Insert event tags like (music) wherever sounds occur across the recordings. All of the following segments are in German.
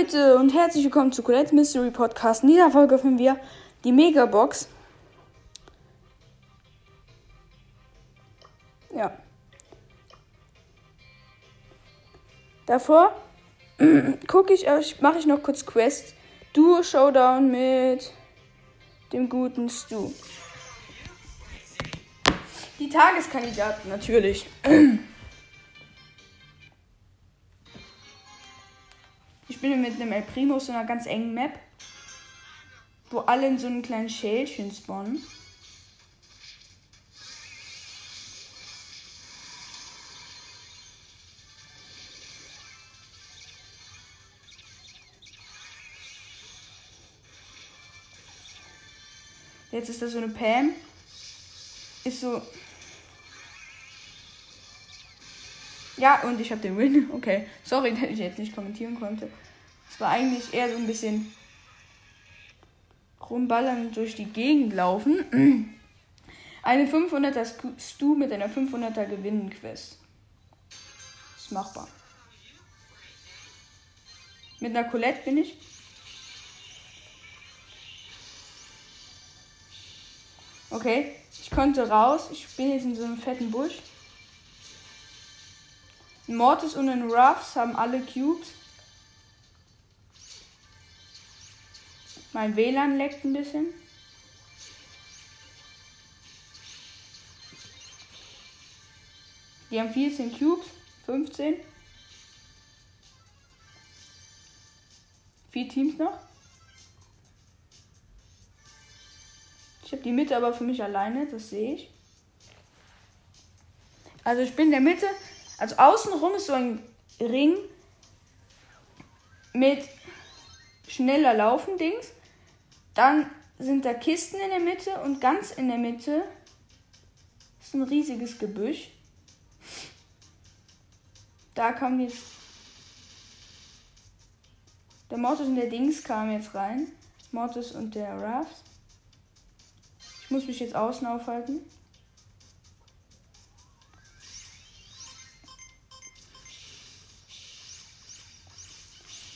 Leute und herzlich willkommen zu Colette Mystery Podcast. In dieser Folge öffnen wir die Megabox. Ja. Davor (clears throat) gucke ich, mache ich noch kurz Quest. Duo Showdown mit dem guten Stu. Die Tageskandidaten natürlich. (clears throat) Bin mit einem El Primo so einer ganz engen Map, wo alle in so einem kleinen Schälchen spawnen. Jetzt ist da so eine Pam. Ist so. Ja, und ich habe den Win. (laughs) Okay. Sorry, dass ich jetzt nicht kommentieren konnte. Es war eigentlich eher so ein bisschen rumballern durch die Gegend laufen. (clears throat) Eine 500er Stu mit einer 500er Gewinnen-Quest. Ist machbar. Mit einer Colette bin ich. Okay, ich konnte raus. Ich bin jetzt in so einem fetten Busch. Mortis und ein Ruffs haben alle Cubes. Mein WLAN leckt ein bisschen. Die haben 14 Cubes, 15. Vier Teams noch. Ich habe die Mitte aber für mich alleine, das sehe ich. Also ich bin in der Mitte. Also außenrum ist so ein Ring mit schneller Laufen Dings. Dann sind da Kisten in der Mitte und ganz in der Mitte ist ein riesiges Gebüsch. Da kam jetzt. Der Mortis und der Dings kamen jetzt rein. Mortis und der Ruffs. Ich muss mich jetzt außen aufhalten.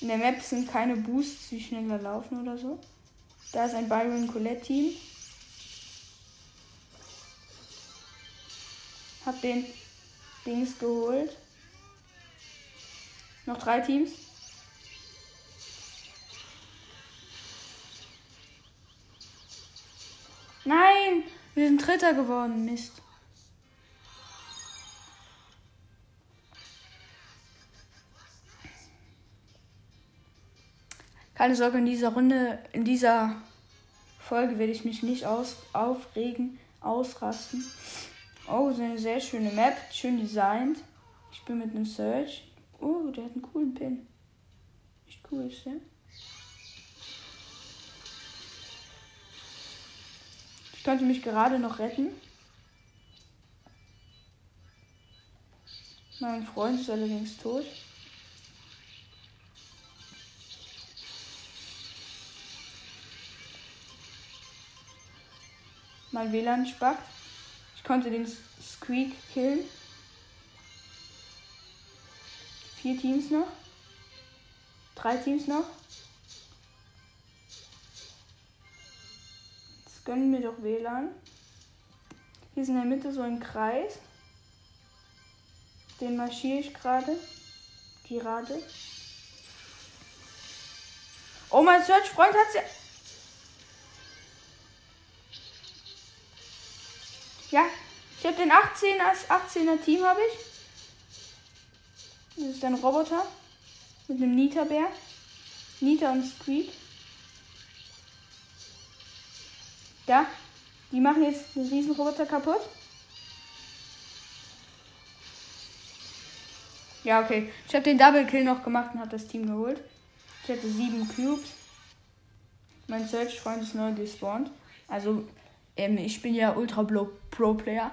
In der Map sind keine Boosts, die schneller laufen oder so. Da ist ein Byron Colette Team. Hab den Dings geholt. Noch drei Teams. Nein, wir sind Dritter geworden. Mist. Keine Sorge, in dieser Runde, in dieser Folge werde ich mich nicht aus, aufregen, ausrasten. Oh, so eine sehr schöne Map, schön designt. Ich bin mit einem Search. Oh, der hat einen coolen Pin. Echt cool ist der. Ich konnte mich gerade noch retten. Mein Freund ist allerdings tot. Mein WLAN spackt. Ich konnte den Squeak killen. Vier Teams noch. Drei Teams noch. Jetzt gönnen wir doch WLAN. Hier ist in der Mitte so ein Kreis. Den marschiere ich gerade. Gerade. Oh, mein Search-Freund hat sie. Ja, ich habe den 18er, 18er Team habe ich. Das ist ein Roboter mit einem Nita-Bär. Nita und Squeak. Ja, die machen jetzt den riesen Roboter kaputt. Ja, okay. Ich habe den Double Kill noch gemacht und habe das Team geholt. Ich hatte sieben Cubes. Mein Search-Freund ist neu gespawnt. Also ähm, ich bin ja Ultra Pro Player.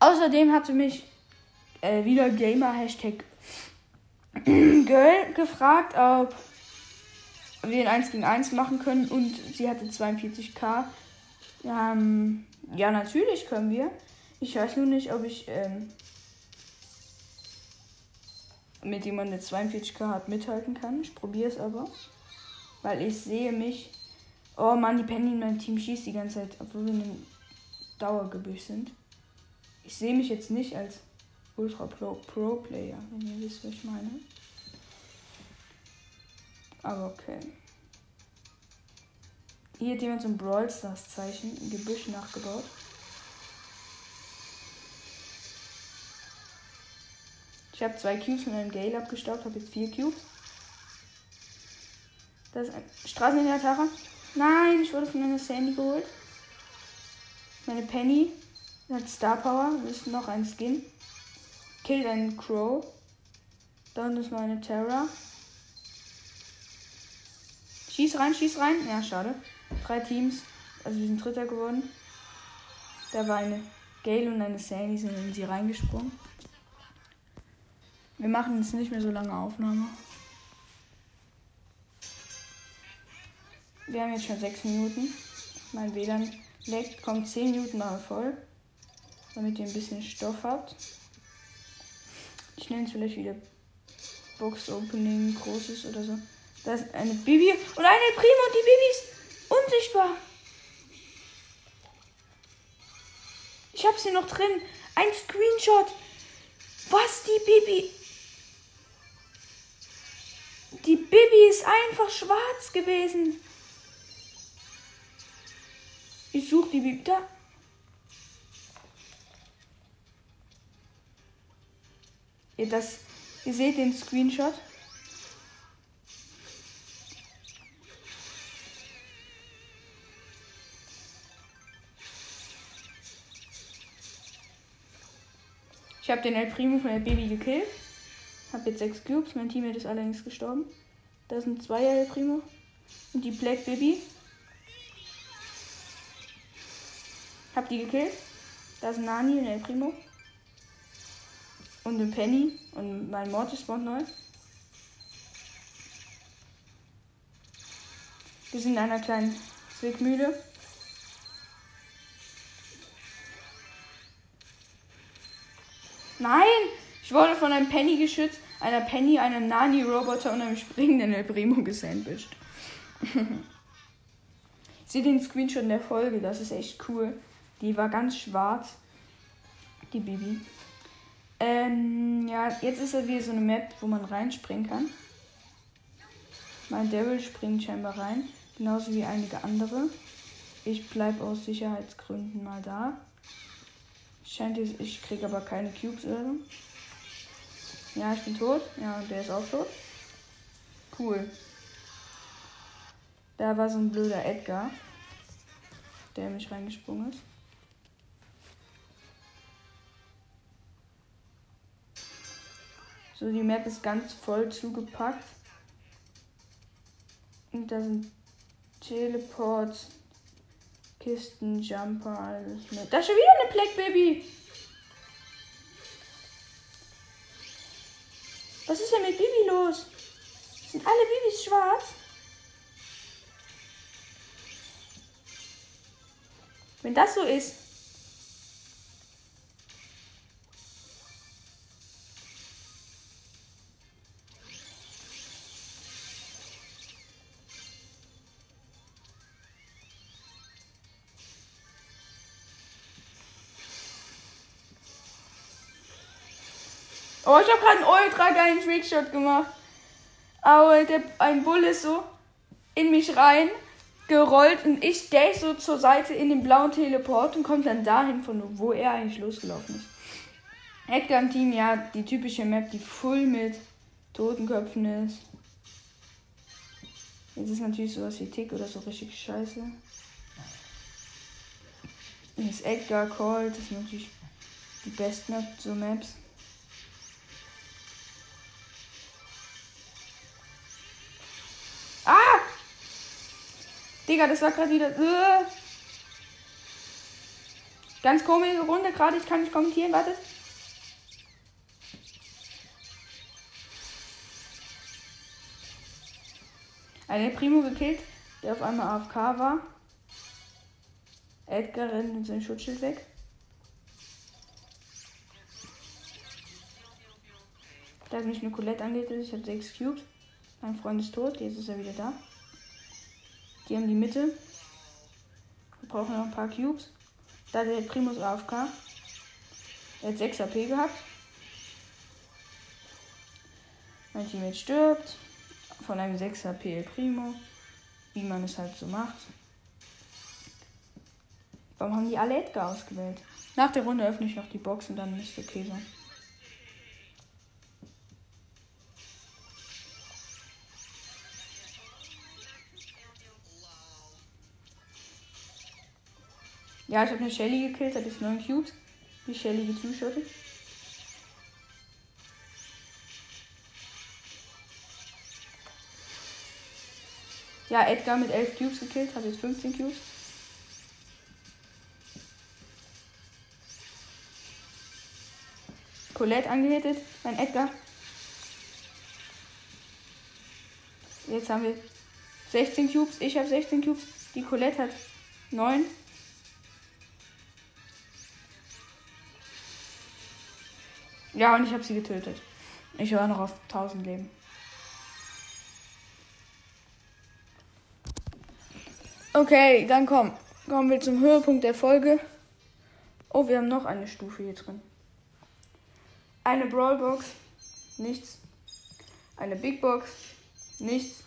Außerdem hatte mich äh, wieder Gamer Hashtag (clears throat) Girl gefragt, ob wir ein 1 gegen 1 machen können und sie hatte 42k. Ähm, ja, natürlich können wir. Ich weiß nur nicht, ob ich ähm, mit jemandem, der 42k hat, mithalten kann. Ich probiere es aber. Weil ich sehe mich. Oh Mann, die Penny in meinem Team schießt die ganze Zeit, obwohl wir in einem Dauergebüsch sind. Ich sehe mich jetzt nicht als Ultra Pro, Pro Player, wenn ihr wisst, was ich meine. Aber okay. Hier hat jemand so ein Brawl Stars Zeichen im Gebüsch nachgebaut. Ich habe zwei Cubes mit einem Gale abgestaubt, habe jetzt vier Cubes. Das ist ein Straßeninterner. Nein, ich wurde von einer Sandy geholt. Meine Penny hat Star Power. Das ist noch ein Skin. Killt einen Crow. Dann ist meine Terra. Schieß rein, schieß rein. Ja, schade. Drei Teams. Also wir sind Dritter geworden. Da war eine Gale und eine Sandy sind in sie reingesprungen. Wir machen jetzt nicht mehr so lange Aufnahme. Wir haben jetzt schon sechs Minuten. Mein WLAN leckt, kommt zehn Minuten mal voll. Damit ihr ein bisschen Stoff habt. Ich nenne es vielleicht wieder Box Opening, großes oder so. Da ist eine Bibi und eine Primo und die Bibi ist unsichtbar. Ich habe sie noch drin. Ein Screenshot. Was die Bibi die Bibi ist einfach schwarz gewesen. Ich suche die Bibi da. Ihr, das, ihr seht den Screenshot. Ich habe den El Primo von der Baby gekillt. Hab jetzt sechs Cubes. Mein Teammate ist allerdings gestorben. Da sind zwei El Primo. Und die Black Baby. Hab die gekillt. Da ist Nani und El Primo. Und ein Penny. Und mein Mortis spawnt neu. Wir sind in einer kleinen Zwickmühle. Nein! Ich wurde von einem Penny geschützt, einer Penny, einem Nani-Roboter und einem springenden El Primo gesandwiched. (laughs) Seht den Screenshot in der Folge, das ist echt cool. Die war ganz schwarz. Die Bibi. Ähm, ja, jetzt ist er wieder so eine Map, wo man reinspringen kann. Mein Devil springt scheinbar rein. Genauso wie einige andere. Ich bleibe aus Sicherheitsgründen mal da. Scheint jetzt, ich kriege aber keine Cubes oder so. Ja, ich bin tot. Ja, der ist auch tot. Cool. Da war so ein blöder Edgar, der mich reingesprungen ist. So, die Map ist ganz voll zugepackt. Und da sind Teleports, Kisten, Jumper, alles mit. Da ist schon wieder eine Black Baby. Was ist denn mit Bibi los? Sind alle Bibis schwarz? Wenn das so ist. Oh, ich habe gerade einen ultra geilen Trickshot gemacht. Aber der, ein Bull ist so in mich rein gerollt und ich dash so zur Seite in den blauen Teleport und kommt dann dahin, von wo er eigentlich losgelaufen ist. Edgar im Team, ja, die typische Map, die voll mit Totenköpfen ist. Jetzt ist natürlich sowas wie Tick oder so richtig scheiße. Ist Edgar Cold, das sind natürlich die besten so Maps. Digga, das war gerade wieder. Uh. Ganz komische Runde gerade. Ich kann nicht kommentieren. Wartet. Eine Primo gekillt, der auf einmal AFK war. Edgar rennt mit seinem Schutzschild weg. Da hat mich eine Colette angehittet. Ich habe 6 Cubes. Mein Freund ist tot. Jetzt ist er wieder da. Die haben die Mitte. Wir brauchen noch ein paar Cubes. Da der Primus AFK. Er hat 6 AP gehabt. Mein Teammate stirbt. Von einem 6 AP Primo. Wie man es halt so macht. Warum haben die alle Edgar ausgewählt? Nach der Runde öffne ich noch die Box und dann müsste okay sein. Ja, ich habe eine Shelly gekillt, hat jetzt 9 Cubes. Die Shelly gezuschottet. Ja, Edgar mit 11 Cubes gekillt, hat jetzt 15 Cubes. Colette angehittet, mein Edgar. Jetzt haben wir 16 Cubes, ich habe 16 Cubes, die Colette hat 9. Ja, und ich habe sie getötet. Ich war noch auf 1000 Leben. Okay, dann komm. Kommen wir zum Höhepunkt der Folge. Oh, wir haben noch eine Stufe hier drin. Eine Brawlbox, nichts. Eine Big Box, nichts.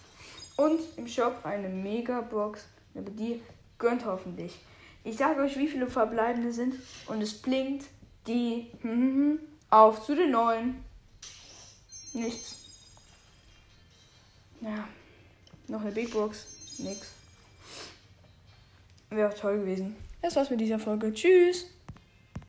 Und im Shop eine Megabox. Aber die gönnt hoffentlich. Ich sage euch, wie viele verbleibende sind. Und es blinkt die auf zu den neuen. Nichts. Ja. Noch eine Big Box. Nix. Wäre auch toll gewesen. Das war's mit dieser Folge. Tschüss.